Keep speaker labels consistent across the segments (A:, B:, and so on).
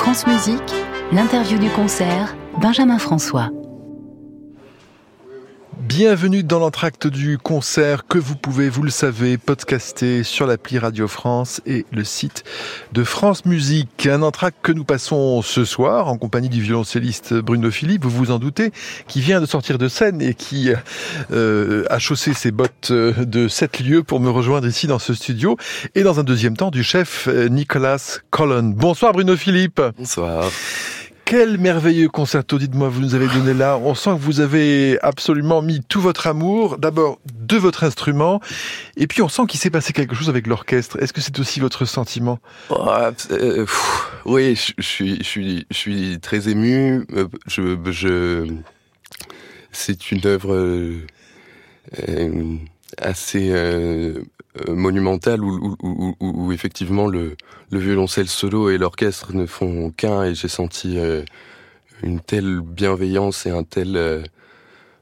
A: France Musique, l'interview du concert, Benjamin François.
B: Bienvenue dans l'entracte du concert que vous pouvez, vous le savez, podcaster sur l'appli Radio France et le site de France Musique. Un entracte que nous passons ce soir en compagnie du violoncelliste Bruno Philippe, vous vous en doutez, qui vient de sortir de scène et qui euh, a chaussé ses bottes de sept lieux pour me rejoindre ici dans ce studio. Et dans un deuxième temps, du chef euh, Nicolas Collin. Bonsoir Bruno Philippe.
C: Bonsoir.
B: Quel merveilleux concerto, dites-moi, vous nous avez donné là. On sent que vous avez absolument mis tout votre amour, d'abord de votre instrument, et puis on sent qu'il s'est passé quelque chose avec l'orchestre. Est-ce que c'est aussi votre sentiment?
C: Euh, Oui, je, suis, je, suis, je suis très ému. Euh, je, je, c'est une œuvre euh, assez euh, monumentale où, effectivement le, le violoncelle solo et l'orchestre ne font qu'un et j'ai senti euh, une telle bienveillance et un tel euh,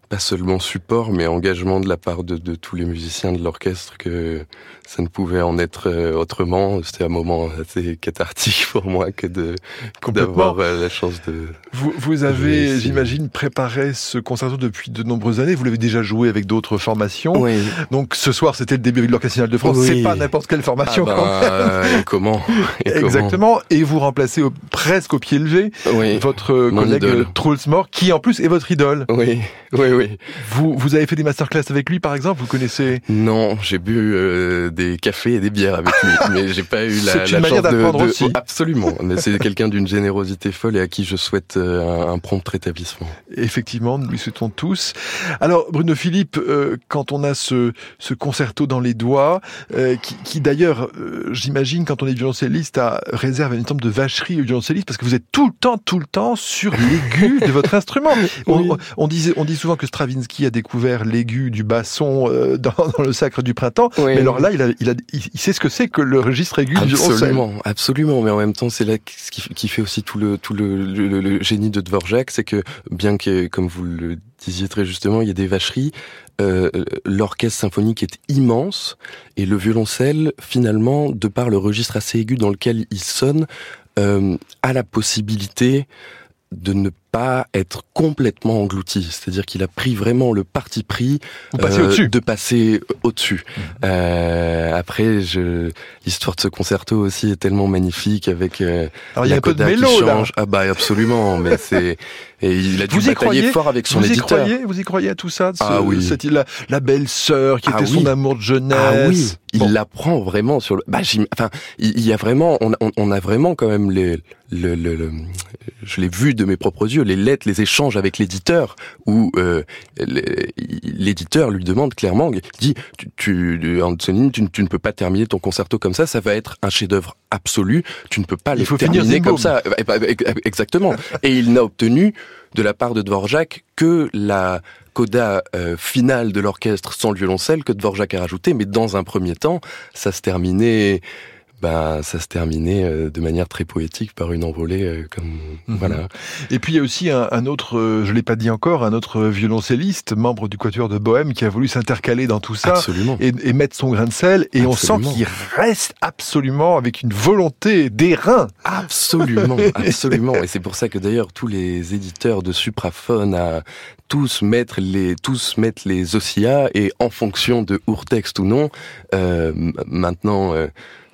C: pas seulement support, mais engagement de la part de, de tous les musiciens de l'orchestre que ça ne pouvait en être euh, autrement. C'était un moment assez cathartique pour moi que de d'avoir euh, la chance de.
B: Vous, vous avez, j'imagine, préparé ce concerto depuis de nombreuses années. Vous l'avez déjà joué avec d'autres formations.
C: Oui.
B: Donc ce soir, c'était le début de l'Orchestre de France. Oui. C'est pas n'importe quelle formation.
C: Ah ben, et comment
B: et Exactement. Et vous remplacez au, presque au pied levé
C: oui.
B: votre Mon collègue Mort, qui en plus est votre idole.
C: Oui, oui, oui.
B: Vous, vous avez fait des masterclass avec lui, par exemple Vous connaissez?
C: Non, j'ai bu euh, des cafés et des bières avec lui, mais j'ai pas eu la, la
B: chance
C: de,
B: de aussi.
C: absolument. Mais c'est quelqu'un d'une générosité folle et à qui je souhaite euh, un, un prompt rétablissement.
B: Effectivement, nous lui souhaitons tous. Alors Bruno Philippe, euh, quand on a ce, ce concerto dans les doigts, euh, qui, qui d'ailleurs, euh, j'imagine, quand on est violoncelliste, a, réserve une forme de vacherie au violoncelliste parce que vous êtes tout le temps, tout le temps sur l'aigu de votre instrument.
C: Oui.
B: On, on, disait, on dit souvent que Stravinsky a découvert l'aigu du basson euh, dans, dans, le Sacre du printemps,
C: oui.
B: mais alors là, il a, il a il sait ce que c'est que le registre aigu
C: absolument, absolument. Mais en même temps, c'est là ce qui, qui, fait aussi tout le tout le, le, le génie de Dvorak, c'est que bien que, comme vous le disiez très justement, il y a des vacheries. Euh, L'orchestre symphonique est immense et le violoncelle, finalement, de par le registre assez aigu dans lequel il sonne, euh, a la possibilité de ne pas être complètement englouti. C'est-à-dire qu'il a pris vraiment le parti pris
B: euh,
C: de passer au-dessus. Mmh. Euh, après, je... l'histoire de ce concerto aussi est tellement magnifique avec euh,
B: Alors, y a
C: la
B: peu de mélo,
C: qui
B: là.
C: change. Ah bah absolument, mais c'est et il a dû
B: vous y croyez,
C: fort avec son
B: vous y
C: éditeur.
B: Croyez, vous y croyez à tout ça ce,
C: Ah oui.
B: cette, la, la belle sœur qui
C: Ah
B: était
C: oui.
B: son amour de jeunesse.
C: Ah oui, il l'apprend vraiment sur le. Bah, enfin, il il y a vraiment, on, on, on a vraiment quand même les, le, le, le- je l'ai vu de mes propres yeux, les lettres, les échanges avec l'éditeur, où euh, l'éditeur lui demande clairement, il dit, tu, tu, Anthony, tu, tu ne peux pas terminer ton concerto comme ça, ça va être un chef-d'œuvre absolu, tu ne peux pas le terminer comme ça. Eh ben, Exactement. Et il n'a obtenu de la part de Dvorak que la coda euh, finale de l'orchestre sans le violoncelle que Dvorak a rajouté, mais dans un premier temps, ça se terminait, ben, ça se terminait euh, de manière très poétique par une envolée euh, comme
B: Mhm.
C: voilà.
B: Et puis il y a aussi un, un autre, euh, je l'ai pas dit encore, un autre violoncelliste, membre du Quatuor de Bohème, qui a voulu s'intercaler dans tout ça
C: Absolument.
B: et, et mettre son grain de sel. Et on sent qu'il reste absolument avec une volonté d'airain.
C: Absolument, absolument. Et c'est pour ça que d'ailleurs tous les éditeurs de supraphone à tous mettre les tous mettre les oscillas et en fonction de ourtexte ou non, euh, maintenant euh,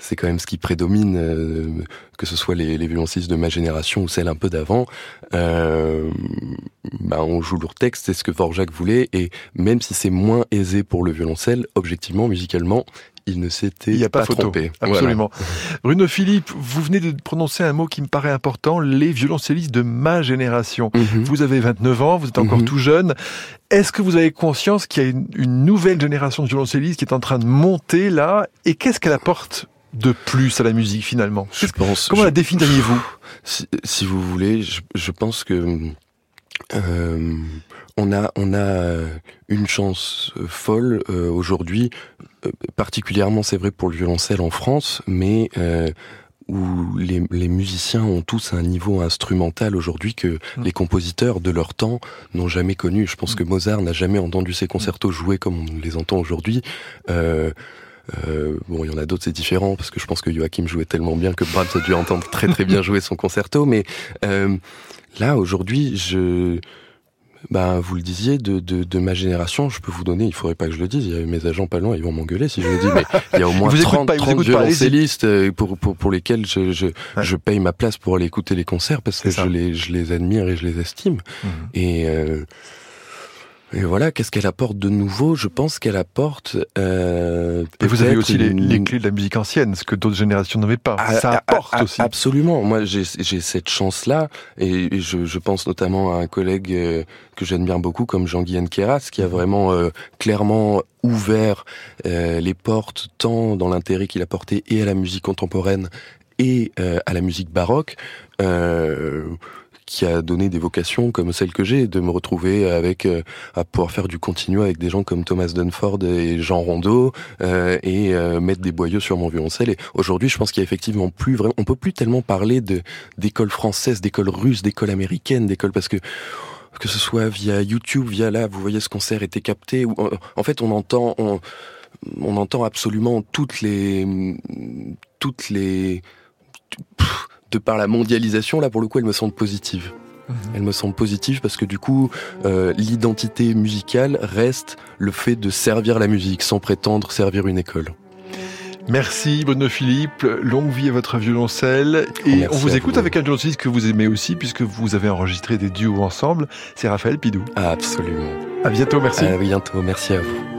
C: c'est quand même ce qui prédomine, euh, que ce soit les, les violoncellistes de ma génération ou celle un peu d'avant. Euh, bah, on joue l'ourtexte, c'est ce que Dvorak voulait, et même si c'est moins aisé pour le violoncelle, objectivement, musicalement, il ne s'était
B: Il n'y a pas, photo.
C: trompé.
B: Absolument. Bruno Philippe, vous venez de prononcer un mot qui me paraît important, les violoncellistes de ma génération.
C: Mhm.
B: Vous avez 29 ans, vous êtes encore
C: Mhm.
B: tout jeune. Est-ce que vous avez conscience qu'il y a une, une nouvelle génération de violoncellistes qui est en train de monter là Et qu'est-ce qu'elle apporte de plus à la musique finalement
C: Je pense.
B: Comment
C: je-
B: la définiriez-vous
C: si, si vous voulez, je, je pense que euh, on a on a une chance folle euh, aujourd'hui, euh, particulièrement c'est vrai pour le violoncelle en France, mais euh, où les, les musiciens ont tous un niveau instrumental aujourd'hui que
B: Mm.
C: les compositeurs de leur temps n'ont jamais connu. Je pense
B: Mm.
C: que Mozart n'a jamais entendu ses concertos jouer comme on les entend aujourd'hui. Euh, Euh, bon, il y en a d'autres, c'est différent parce que je pense que Joachim jouait tellement bien que Brahms a dû entendre très très bien jouer son concerto. Mais euh, là, aujourd'hui, je ben, vous le disiez, de, de, de, ma génération, je peux vous donner, il faudrait pas que je le dise, il y a mes agents pas loin, ils vont m'engueuler si je le dis, mais il y a au moins 30, pas, 30 violoncellistes euh, pour, pour, pour lesquels je, je, je, paye ma place pour aller écouter les concerts parce que je les, je les admire et je les estime. Mmh. Et euh, et voilà, qu'est-ce qu'elle apporte de nouveau? Je pense qu'elle apporte.
B: Euh, et vous avez aussi les, clés de la musique ancienne, ce que d'autres générations n'avaient pas. Ah, Ça ah, apporte
C: ah,
B: aussi.
C: Absolument. Moi, j'ai cette chance-là, et, je, je, pense notamment à un collègue euh, que j'admire beaucoup, comme Jean-Guy Keras, qui a vraiment euh, clairement ouvert euh, les portes tant dans l'intérêt qu'il a porté et à la musique contemporaine et à la musique baroque. Euh, qui a donné des vocations comme celle que j'ai, de me retrouver avec euh, à pouvoir faire du continu avec des gens comme Thomas Dunford et Jean Rondeau euh, et euh, mettre des boyaux sur mon violoncelle. Et aujourd'hui, je pense qu'il y a effectivement plus vraiment, on peut plus tellement parler de d'école française, d'école russe, d'école américaine, d'école parce que que ce soit via YouTube, via là, vous voyez ce concert était capté. Ou, en fait, on entend, on, on entend absolument toutes les, toutes les, de par la mondialisation, là pour le coup, elle me semble positive. Mhm. Elle me semble positive parce que du coup, euh, l'identité musicale reste le fait de servir la musique sans prétendre servir une école.
B: Merci Bruno Philippe, longue vie à votre violoncelle. Et on vous écoute avec un violoncelliste que vous aimez aussi puisque vous avez enregistré des duos ensemble, c'est Raphaël Pidou.
C: Absolument.
B: À bientôt, merci.
C: À bientôt, merci à vous.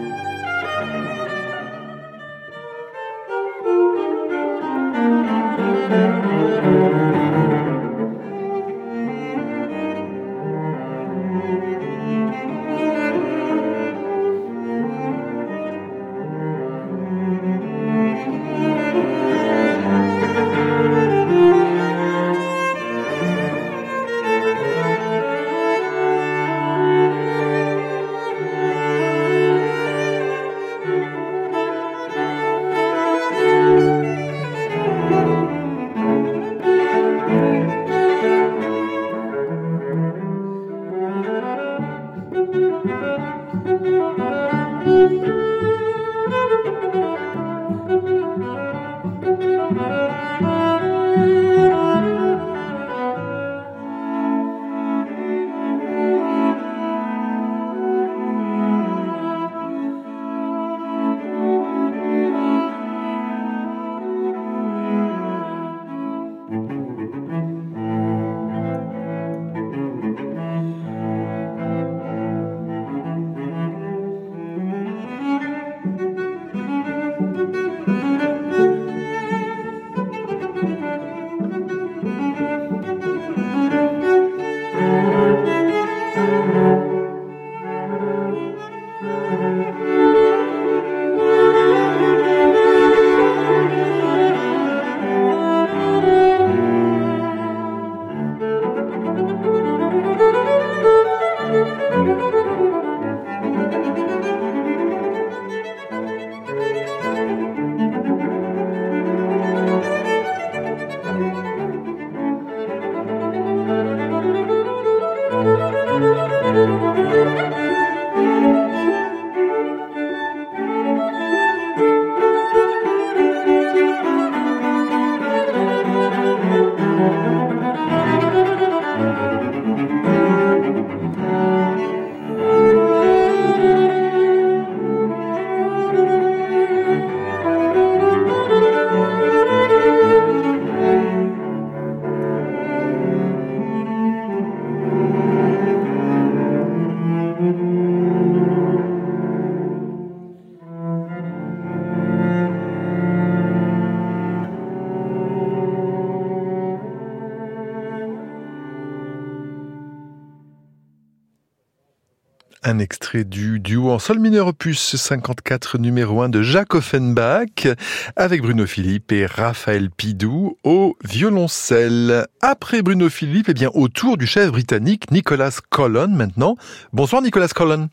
B: Un extrait du duo en sol mineur opus 54 numéro 1 de Jacques Offenbach avec Bruno Philippe et Raphaël Pidou au violoncelle. Après Bruno Philippe, eh bien, autour du chef britannique Nicolas Collon maintenant. Bonsoir Nicolas Collon.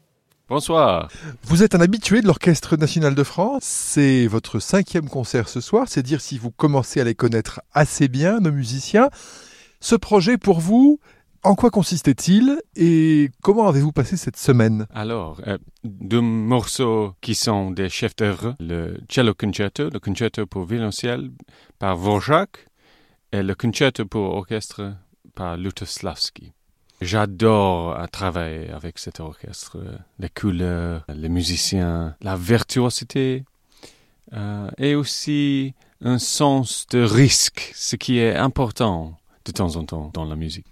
D: Bonsoir.
B: Vous êtes un habitué de l'Orchestre national de France. C'est votre cinquième concert ce soir. C'est dire si vous commencez à les connaître assez bien, nos musiciens. Ce projet, pour vous, En quoi consistait-il et comment avez-vous passé cette semaine
D: Alors, euh, deux morceaux qui sont des chefs d'œuvre, le cello concerto, le concerto pour violoncelle par Vorjak et le concerto pour orchestre par Lutoslavski. J'adore travailler avec cet orchestre, les couleurs, les musiciens, la virtuosité euh, et aussi un sens de risque, ce qui est important de temps en temps dans la musique.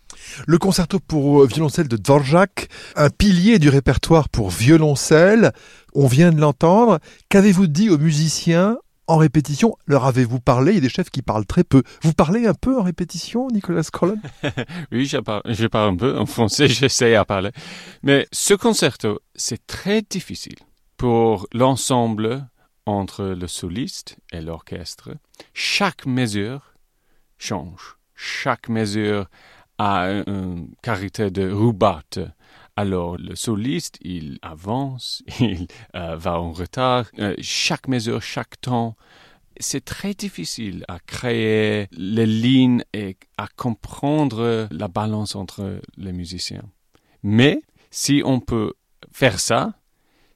B: Le concerto pour violoncelle de Dvorak, un pilier du répertoire pour violoncelle, on vient de l'entendre. Qu'avez-vous dit aux musiciens en répétition? Leur avez-vous parlé? Il y a des chefs qui parlent très peu. Vous parlez un peu en répétition, Nicolas Collin
D: Oui, je parle, je parle un peu en français, j'essaie à parler. Mais ce concerto, c'est très difficile pour l'ensemble entre le soliste et l'orchestre. Chaque mesure change. Chaque mesure a un caractère de rubat. Alors le soliste, il avance, il euh, va en retard. Euh, chaque mesure, chaque temps, c'est très difficile à créer les lignes et à comprendre la balance entre les musiciens. Mais si on peut faire ça,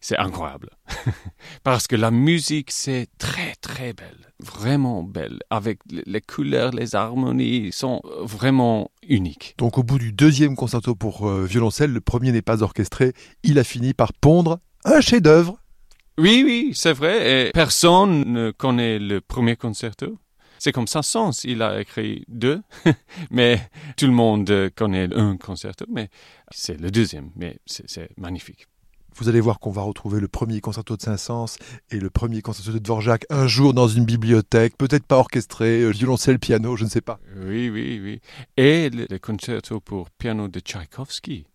D: c'est incroyable. Parce que la musique, c'est très, très belle. Vraiment belle. Avec les couleurs, les harmonies sont vraiment uniques.
B: Donc, au bout du deuxième concerto pour euh, violoncelle, le premier n'est pas orchestré. Il a fini par pondre un chef-d'œuvre.
D: Oui, oui, c'est vrai. Et personne ne connaît le premier concerto. C'est comme ça, Sens, il a écrit deux, mais tout le monde connaît un concerto, mais c'est le deuxième, mais c'est magnifique.
B: Vous allez voir qu'on va retrouver le premier concerto de Saint-Saëns et le premier concerto de Dvorak un jour dans une bibliothèque, peut-être pas orchestré, euh, violoncelle, piano, je ne sais pas.
D: Oui, oui, oui. Et le, concerto pour piano de Tchaïkovski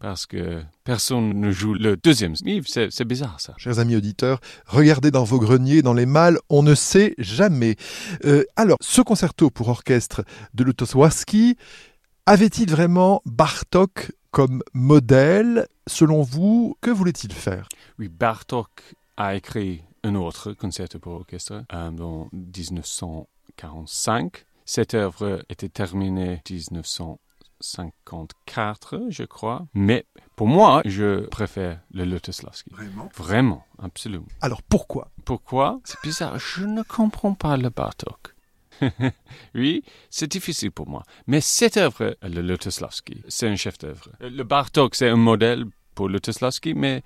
D: parce que personne ne joue le deuxième. C'est bizarre ça.
B: Chers amis auditeurs, regardez dans vos greniers, dans les malles, on ne sait jamais. Euh, alors, ce concerto pour orchestre de Lutosławski, avait-il vraiment Bartok comme modèle. Selon vous, que voulait-il faire?
D: Oui, Bartok a écrit un autre concerto pour orchestre euh, en 1945. Cette œuvre était terminée en 1954, je crois. Mais pour moi, je préfère le Lutoslavski.
B: Vraiment?
D: Vraiment, absolument.
B: Alors pourquoi?
D: Pourquoi? C'est bizarre, je ne comprends pas le Bartok. oui, c'est difficile pour moi. Mais cette œuvre, le Lutoslavski, c'est un chef d'œuvre. Le Bartok, c'est un modèle pour Lutoslavski, mais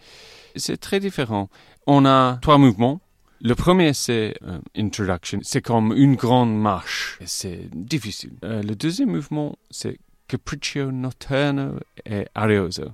D: c'est très différent. On a trois mouvements. Le premier, c'est euh, Introduction. C'est comme une grande marche. C'est difficile. Euh, le deuxième mouvement, c'est Capriccio Notturno et Arioso.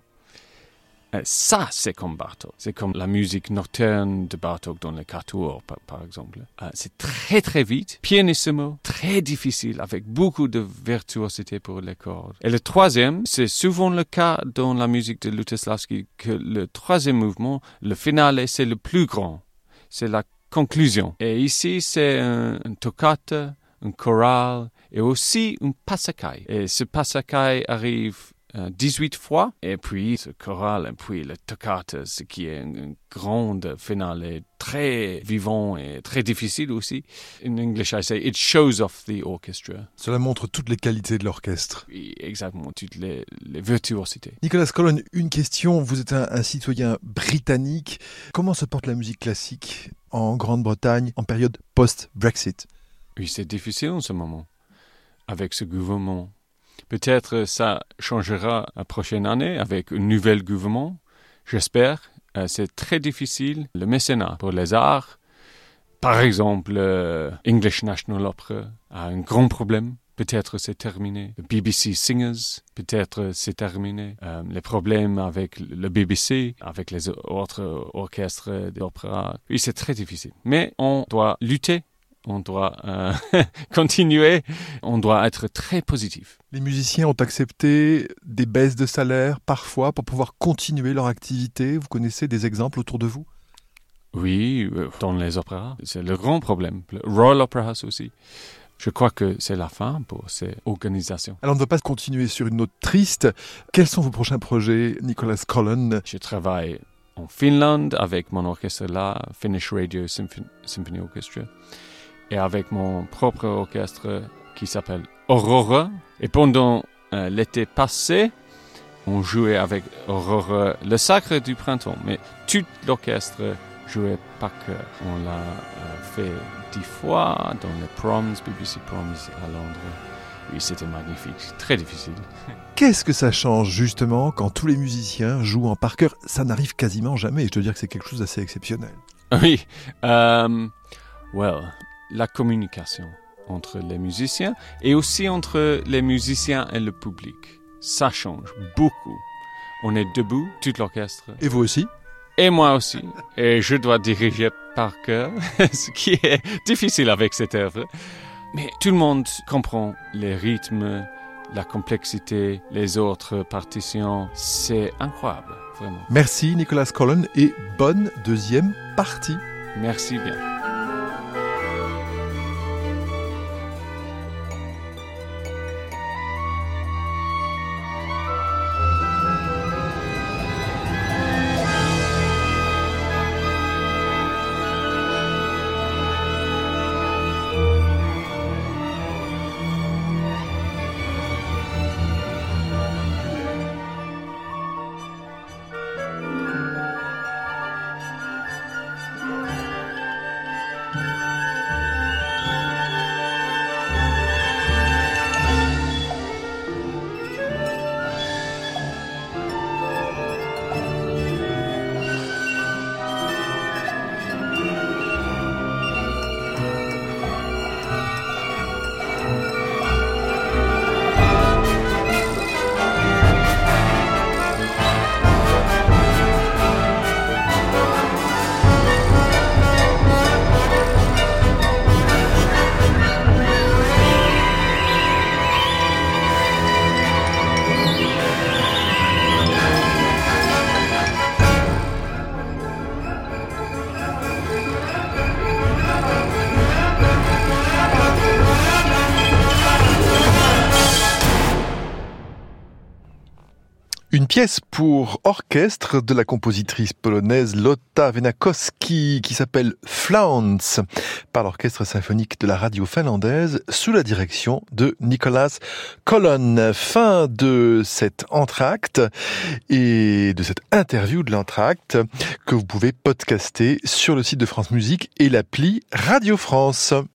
D: Euh, ça, c'est comme Bartok. C'est comme la musique nocturne de Bartok dans les quatuors, par, exemple. Euh, c'est très, très vite, pianissimo, très difficile, avec beaucoup de virtuosité pour les cordes. Et le troisième, c'est souvent le cas dans la musique de Lutoslavski, que le troisième mouvement, le finale, c'est le plus grand. C'est la conclusion. Et ici, c'est un, un un choral, et aussi un passacaille. Et ce passacaille arrive 18 euh, fois. Et puis ce choral, et puis le toccata, ce qui est une, grande finale, très vivant et très difficile aussi. In English, I say it shows off the orchestra.
B: Cela montre toutes les qualités de l'orchestre.
D: Oui, exactement, toutes les, les virtuosités.
B: Nicolas Colon, une question. Vous êtes un, un citoyen britannique. Comment se porte la musique classique en Grande-Bretagne en période post-Brexit?
D: Oui, c'est difficile en ce moment avec ce gouvernement Peut-être ça changera la prochaine année avec un nouvel gouvernement, j'espère. Euh, c'est très difficile, le mécénat pour les arts. Par exemple, euh, English National Opera a un grand problème. Peut-être c'est terminé. Le BBC Singers, peut-être c'est terminé. Euh, les problèmes avec le BBC, avec les autres orchestres d'opéra, oui, c'est très difficile. Mais on doit lutter on doit euh, continuer, on doit être très positif.
B: Les musiciens ont accepté des baisses de salaire parfois pour pouvoir continuer leur activité. Vous connaissez des exemples autour de vous?
D: Oui, euh, dans les opéras, c'est le grand problème. Le Royal Opera House aussi. Je crois que c'est la fin pour ces organisations.
B: Alors on ne va pas continuer sur une note triste. Quels sont vos prochains projets, Nicolas Collin
D: Je travaille en Finlande avec mon orchestre là, Finnish Radio Symphony Orchestra et avec mon propre orchestre qui s'appelle Aurora. Et pendant Euh, L'été passé, on jouait avec Aurore le Sacre du Printemps, mais tout l'orchestre jouait par cœur. On l'a euh, fait dix fois dans les proms, BBC Proms à Londres. Oui, c'était magnifique, très difficile.
B: Qu'est-ce que ça change justement quand tous les musiciens jouent en par cœur? Ça n'arrive quasiment jamais. Je dois dire que c'est quelque chose d'assez exceptionnel.
D: Oui, euh, well, la communication entre les musiciens et aussi entre les musiciens et le public. Ça change beaucoup. On est debout, tout l'orchestre.
B: Et vous aussi?
D: Et moi aussi. Et je dois diriger par cœur, ce qui est difficile avec cette œuvre. Mais tout le monde comprend les rythmes, la complexité, les autres partitions. C'est incroyable, vraiment.
B: Merci Nicolas Collin et bonne deuxième partie.
D: Merci bien.
B: Une pièce pour orchestre de la compositrice polonaise Lotta Venakowski qui s'appelle Flounce par l'orchestre symphonique de la radio finlandaise sous la direction de Nicolas Colon. Fin de cet entracte et de cette interview de l'entracte que vous pouvez podcaster sur le site de France Musique et l'appli Radio France.